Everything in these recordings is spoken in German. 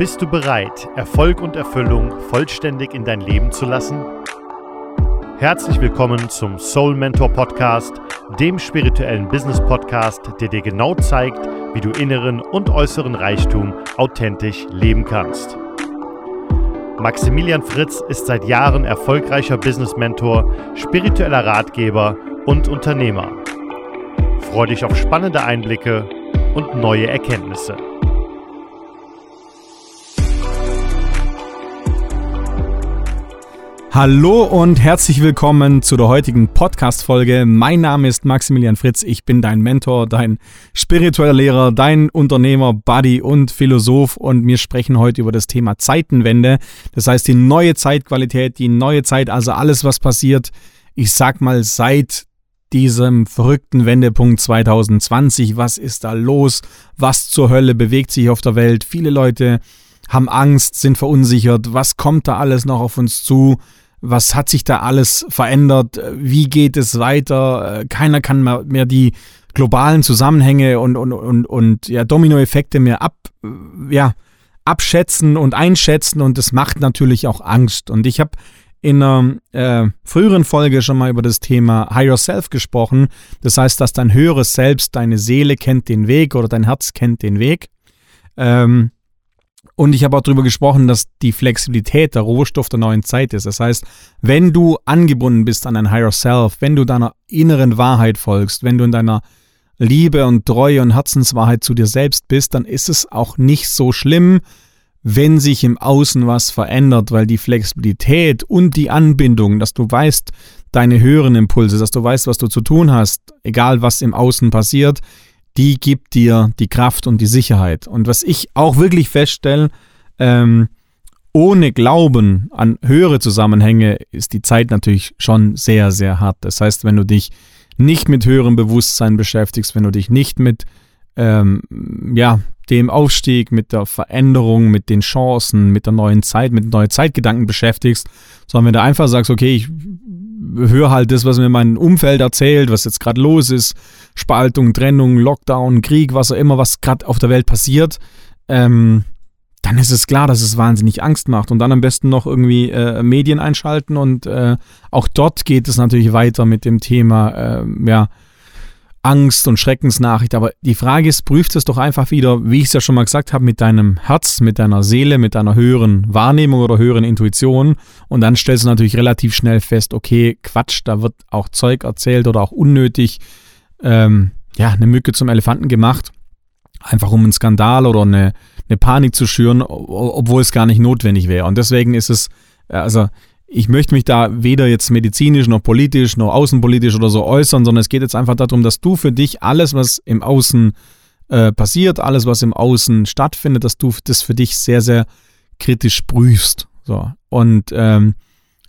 Bist du bereit, Erfolg und Erfüllung vollständig in dein Leben zu lassen? Herzlich willkommen zum Soul Mentor Podcast, dem spirituellen Business Podcast, der dir genau zeigt, wie du inneren und äußeren Reichtum authentisch leben kannst. Maximilian Fritz ist seit Jahren erfolgreicher Business Mentor, spiritueller Ratgeber und Unternehmer. Freue dich auf spannende Einblicke und neue Erkenntnisse. Hallo und herzlich willkommen zu der heutigen Podcast-Folge. Mein Name ist Maximilian Fritz. Ich bin dein Mentor, dein spiritueller Lehrer, dein Unternehmer, Buddy und Philosoph. Und wir sprechen heute über das Thema Zeitenwende. Das heißt, die neue Zeitqualität, die neue Zeit, also alles, was passiert. Ich sag mal, seit diesem verrückten Wendepunkt 2020. Was ist da los? Was zur Hölle bewegt sich auf der Welt? Viele Leute haben Angst, sind verunsichert. Was kommt da alles noch auf uns zu? Was hat sich da alles verändert? Wie geht es weiter? Keiner kann mehr die globalen Zusammenhänge und, und, und, und ja, Dominoeffekte mehr ab, ja, abschätzen und einschätzen und das macht natürlich auch Angst. Und ich habe in einer äh, früheren Folge schon mal über das Thema Higher Self gesprochen. Das heißt, dass dein höheres Selbst, deine Seele kennt den Weg oder dein Herz kennt den Weg. Ähm, und ich habe auch darüber gesprochen, dass die Flexibilität der Rohstoff der neuen Zeit ist. Das heißt, wenn du angebunden bist an dein Higher Self, wenn du deiner inneren Wahrheit folgst, wenn du in deiner Liebe und Treue und Herzenswahrheit zu dir selbst bist, dann ist es auch nicht so schlimm, wenn sich im Außen was verändert, weil die Flexibilität und die Anbindung, dass du weißt, deine höheren Impulse, dass du weißt, was du zu tun hast, egal was im Außen passiert, die gibt dir die Kraft und die Sicherheit. Und was ich auch wirklich feststelle, ähm, ohne Glauben an höhere Zusammenhänge ist die Zeit natürlich schon sehr, sehr hart. Das heißt, wenn du dich nicht mit höherem Bewusstsein beschäftigst, wenn du dich nicht mit ähm, ja, dem Aufstieg, mit der Veränderung, mit den Chancen, mit der neuen Zeit, mit neuen Zeitgedanken beschäftigst, sondern wenn du einfach sagst, okay, ich höre halt das, was mir mein Umfeld erzählt, was jetzt gerade los ist, Spaltung, Trennung, Lockdown, Krieg, was auch immer, was gerade auf der Welt passiert, ähm, dann ist es klar, dass es wahnsinnig Angst macht. Und dann am besten noch irgendwie äh, Medien einschalten und äh, auch dort geht es natürlich weiter mit dem Thema, äh, ja, Angst und Schreckensnachricht. Aber die Frage ist, prüft es doch einfach wieder, wie ich es ja schon mal gesagt habe, mit deinem Herz, mit deiner Seele, mit deiner höheren Wahrnehmung oder höheren Intuition. Und dann stellst du natürlich relativ schnell fest, okay, Quatsch, da wird auch Zeug erzählt oder auch unnötig, ähm, ja, eine Mücke zum Elefanten gemacht. Einfach um einen Skandal oder eine, eine Panik zu schüren, obwohl es gar nicht notwendig wäre. Und deswegen ist es, also ich möchte mich da weder jetzt medizinisch noch politisch noch außenpolitisch oder so äußern, sondern es geht jetzt einfach darum, dass du für dich alles, was im Außen äh, passiert, alles, was im Außen stattfindet, dass du das für dich sehr, sehr kritisch prüfst. So. Und ähm,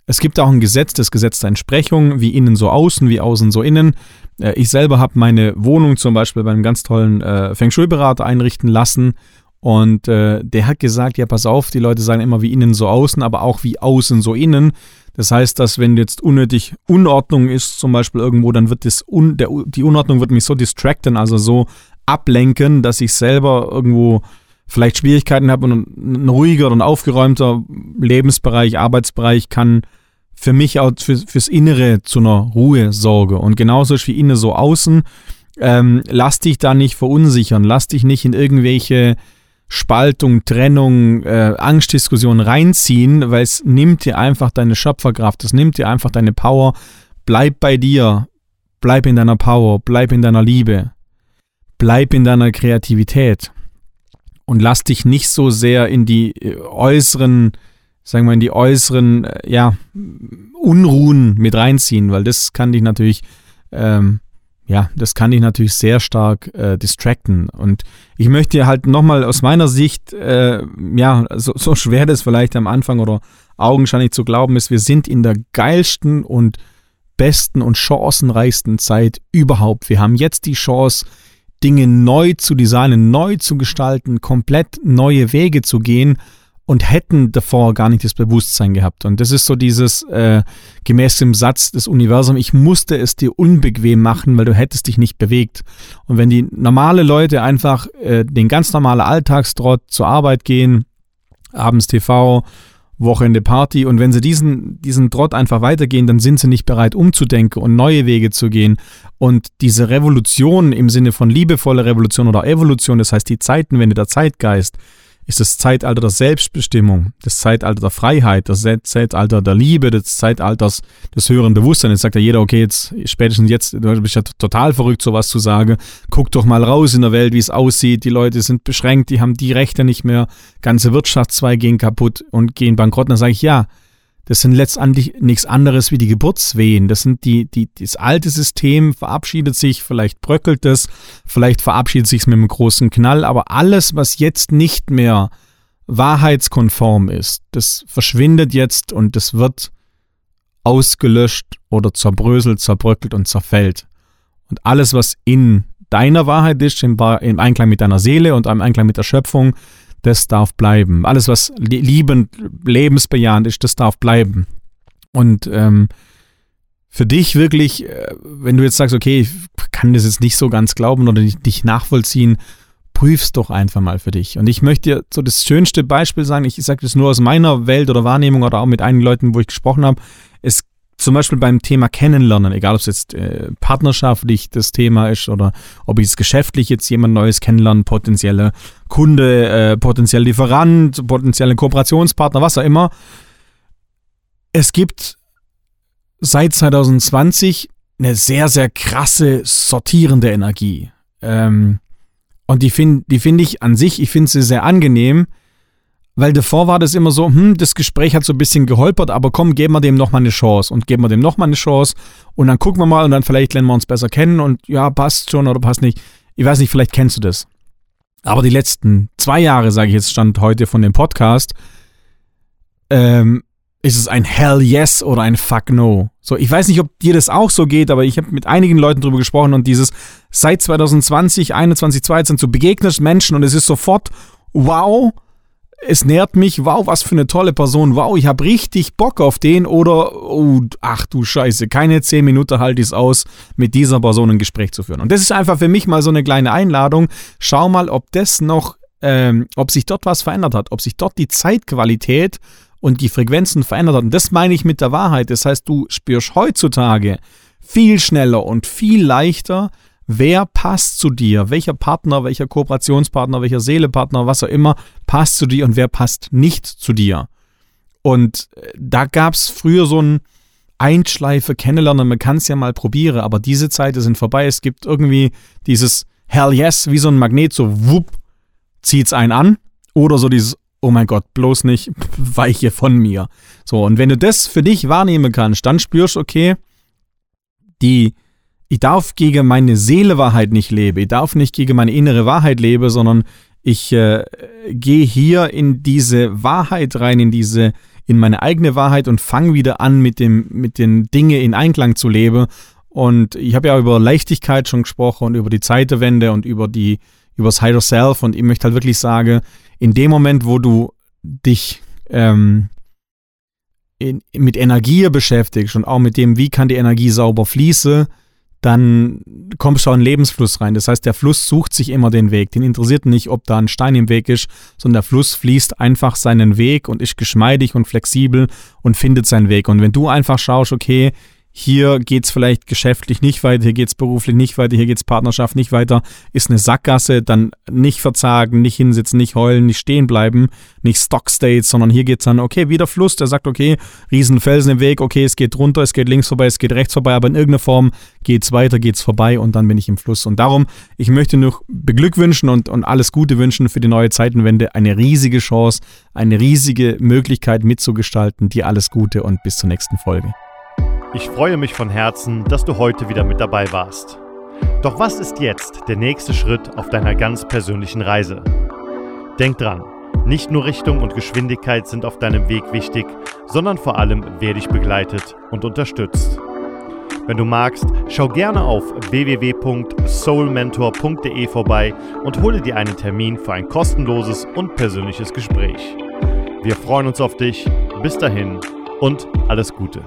es gibt auch ein Gesetz, das Gesetz der Entsprechung, wie innen so außen, wie außen so innen. Äh, ich selber habe meine Wohnung zum Beispiel bei einem ganz tollen äh, Feng Shui-Berater einrichten lassen und äh, der hat gesagt, ja, pass auf, die Leute sagen immer wie innen so außen, aber auch wie außen so innen. Das heißt, dass wenn jetzt unnötig Unordnung ist, zum Beispiel irgendwo, dann wird das un, der, die Unordnung wird mich so distracten, also so ablenken, dass ich selber irgendwo vielleicht Schwierigkeiten habe und ein ruhiger und aufgeräumter Lebensbereich, Arbeitsbereich kann für mich auch für, fürs Innere zu einer Ruhe sorge. Und genauso ist wie innen so außen. Ähm, lass dich da nicht verunsichern, lass dich nicht in irgendwelche Spaltung, Trennung, äh, Angstdiskussion reinziehen, weil es nimmt dir einfach deine Schöpferkraft, es nimmt dir einfach deine Power. Bleib bei dir, bleib in deiner Power, bleib in deiner Liebe, bleib in deiner Kreativität. Und lass dich nicht so sehr in die äh, äußeren, sagen wir, in die äußeren, äh, ja, Unruhen mit reinziehen, weil das kann dich natürlich ähm, ja, das kann dich natürlich sehr stark äh, distracten. Und ich möchte halt nochmal aus meiner Sicht, äh, ja, so, so schwer das vielleicht am Anfang oder augenscheinlich zu glauben ist, wir sind in der geilsten und besten und chancenreichsten Zeit überhaupt. Wir haben jetzt die Chance, Dinge neu zu designen, neu zu gestalten, komplett neue Wege zu gehen und hätten davor gar nicht das Bewusstsein gehabt. Und das ist so dieses, äh, gemäß dem Satz des Universums, ich musste es dir unbequem machen, weil du hättest dich nicht bewegt. Und wenn die normale Leute einfach äh, den ganz normalen Alltagstrott zur Arbeit gehen, abends TV, Wochenende Party und wenn sie diesen, diesen Trott einfach weitergehen, dann sind sie nicht bereit umzudenken und neue Wege zu gehen. Und diese Revolution im Sinne von liebevolle Revolution oder Evolution, das heißt die Zeitenwende, der Zeitgeist, ist das Zeitalter der Selbstbestimmung, das Zeitalter der Freiheit, das Zeitalter der Liebe, das Zeitalter des höheren Bewusstseins. Jetzt sagt ja jeder, okay, jetzt spätestens jetzt, du bist ja total verrückt, sowas zu sagen. Guck doch mal raus in der Welt, wie es aussieht. Die Leute sind beschränkt, die haben die Rechte nicht mehr. Ganze Wirtschaftszweige gehen kaputt und gehen bankrott. Und dann sage ich, ja, das sind letztendlich nichts anderes wie die Geburtswehen. Das sind die, die, das alte System verabschiedet sich, vielleicht bröckelt es, vielleicht verabschiedet sich es mit einem großen Knall, aber alles, was jetzt nicht mehr wahrheitskonform ist, das verschwindet jetzt und das wird ausgelöscht oder zerbröselt, zerbröckelt und zerfällt. Und alles, was in deiner Wahrheit ist, im Einklang mit deiner Seele und im Einklang mit der Schöpfung, das darf bleiben. Alles, was liebend, lebensbejahend ist, das darf bleiben. Und ähm, für dich wirklich, äh, wenn du jetzt sagst, okay, ich kann das jetzt nicht so ganz glauben oder nicht, nicht nachvollziehen, prüf's doch einfach mal für dich. Und ich möchte dir so das schönste Beispiel sagen, ich sage das nur aus meiner Welt oder Wahrnehmung oder auch mit einigen Leuten, wo ich gesprochen habe. Es zum Beispiel beim Thema Kennenlernen, egal ob es jetzt äh, partnerschaftlich das Thema ist oder ob ich es geschäftlich jetzt jemand Neues kennenlernen, potenzielle Kunde, äh, potenziell Lieferant, potenzielle Kooperationspartner, was auch immer. Es gibt seit 2020 eine sehr, sehr krasse sortierende Energie. Ähm, und die finde die find ich an sich, ich finde sie sehr angenehm, weil davor war das immer so, hm, das Gespräch hat so ein bisschen geholpert, aber komm, geben wir dem nochmal eine Chance und geben wir dem nochmal eine Chance und dann gucken wir mal und dann vielleicht lernen wir uns besser kennen und ja, passt schon oder passt nicht. Ich weiß nicht, vielleicht kennst du das. Aber die letzten zwei Jahre, sage ich jetzt, stand heute von dem Podcast, ähm, ist es ein Hell Yes oder ein Fuck No. So, ich weiß nicht, ob dir das auch so geht, aber ich habe mit einigen Leuten drüber gesprochen und dieses seit 2020, 21, 22 so begegnest Menschen und es ist sofort wow, es nährt mich, wow, was für eine tolle Person, wow, ich habe richtig Bock auf den oder, oh, ach du Scheiße, keine zehn Minuten halte ich es aus, mit dieser Person ein Gespräch zu führen. Und das ist einfach für mich mal so eine kleine Einladung. Schau mal, ob das noch, ähm, ob sich dort was verändert hat, ob sich dort die Zeitqualität und die Frequenzen verändert hat. Und das meine ich mit der Wahrheit. Das heißt, du spürst heutzutage viel schneller und viel leichter, wer passt zu dir, welcher Partner, welcher Kooperationspartner, welcher Seelepartner, was auch immer, passt zu dir und wer passt nicht zu dir. Und äh, da gab es früher so ein Einschleife kennenlernen, man kann es ja mal probieren, aber diese Zeiten sind vorbei. Es gibt irgendwie dieses Hell yes, wie so ein Magnet, so wupp, zieht's einen an. Oder so dieses, oh mein Gott, bloß nicht, weiche von mir. So, und wenn du das für dich wahrnehmen kannst, dann spürst du, okay, die, ich darf gegen meine Seelewahrheit nicht leben, ich darf nicht gegen meine innere Wahrheit leben, sondern ich äh, gehe hier in diese Wahrheit rein, in diese, in meine eigene Wahrheit und fange wieder an, mit dem, mit den Dingen in Einklang zu leben. Und ich habe ja über Leichtigkeit schon gesprochen und über die Zeitwende und über die, über das Higher Self. Und ich möchte halt wirklich sagen, in dem Moment, wo du dich ähm, in, mit Energie beschäftigst und auch mit dem, wie kann die Energie sauber fließen, dann kommst du auch in den Lebensfluss rein. Das heißt, der Fluss sucht sich immer den Weg. Den interessiert nicht, ob da ein Stein im Weg ist, sondern der Fluss fließt einfach seinen Weg und ist geschmeidig und flexibel und findet seinen Weg. Und wenn du einfach schaust, okay, hier geht es vielleicht geschäftlich nicht weiter, hier geht es beruflich nicht weiter, hier geht es Partnerschaft nicht weiter, ist eine Sackgasse, dann nicht verzagen, nicht hinsitzen, nicht heulen, nicht stehen bleiben, nicht Stockstates, sondern hier geht es dann, okay, wieder Fluss, der sagt, okay, Riesenfelsen im Weg, okay, es geht runter, es geht links vorbei, es geht rechts vorbei, aber in irgendeiner Form geht es weiter, geht es vorbei und dann bin ich im Fluss. Und darum, ich möchte nur beglückwünschen und, und alles Gute wünschen für die neue Zeitenwende, eine riesige Chance, eine riesige Möglichkeit mitzugestalten. Dir alles Gute und bis zur nächsten Folge. Ich freue mich von Herzen, dass du heute wieder mit dabei warst. Doch was ist jetzt der nächste Schritt auf deiner ganz persönlichen Reise? Denk dran, nicht nur Richtung und Geschwindigkeit sind auf deinem Weg wichtig, sondern vor allem, wer dich begleitet und unterstützt. Wenn du magst, schau gerne auf www.soulmentor.de vorbei und hole dir einen Termin für ein kostenloses und persönliches Gespräch. Wir freuen uns auf dich. Bis dahin und alles Gute.